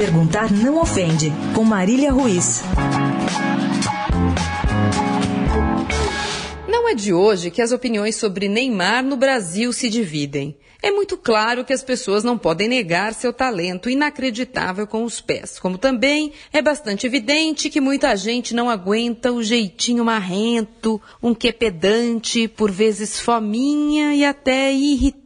Perguntar não ofende, com Marília Ruiz. Não é de hoje que as opiniões sobre Neymar no Brasil se dividem. É muito claro que as pessoas não podem negar seu talento inacreditável com os pés, como também é bastante evidente que muita gente não aguenta o jeitinho marrento, um que pedante, por vezes fominha e até irritante.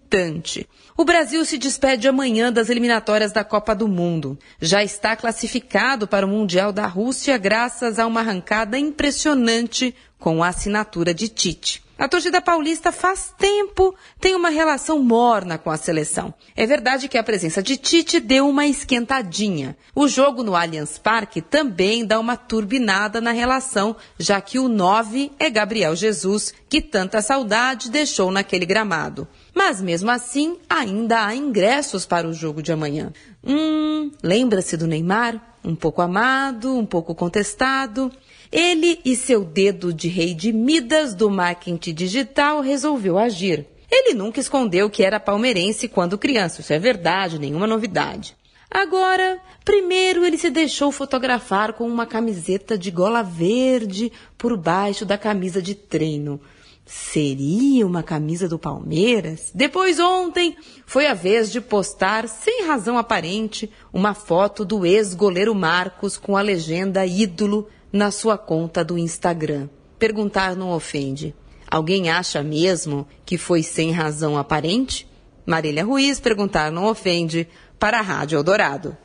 O Brasil se despede amanhã das eliminatórias da Copa do Mundo. Já está classificado para o Mundial da Rússia graças a uma arrancada impressionante com a assinatura de Tite. A torcida paulista faz tempo tem uma relação morna com a seleção. É verdade que a presença de Tite deu uma esquentadinha. O jogo no Allianz Parque também dá uma turbinada na relação, já que o 9 é Gabriel Jesus, que tanta saudade deixou naquele gramado. Mas mesmo assim, ainda há ingressos para o jogo de amanhã. Hum, lembra-se do Neymar? Um pouco amado, um pouco contestado. Ele e seu dedo de rei de Midas do marketing digital resolveu agir. Ele nunca escondeu que era palmeirense quando criança, isso é verdade, nenhuma novidade. Agora, primeiro ele se deixou fotografar com uma camiseta de gola verde por baixo da camisa de treino. Seria uma camisa do Palmeiras? Depois, ontem, foi a vez de postar, sem razão aparente, uma foto do ex-goleiro Marcos com a legenda ídolo na sua conta do Instagram. Perguntar não ofende. Alguém acha mesmo que foi sem razão aparente? Marília Ruiz perguntar não ofende para a Rádio Eldorado.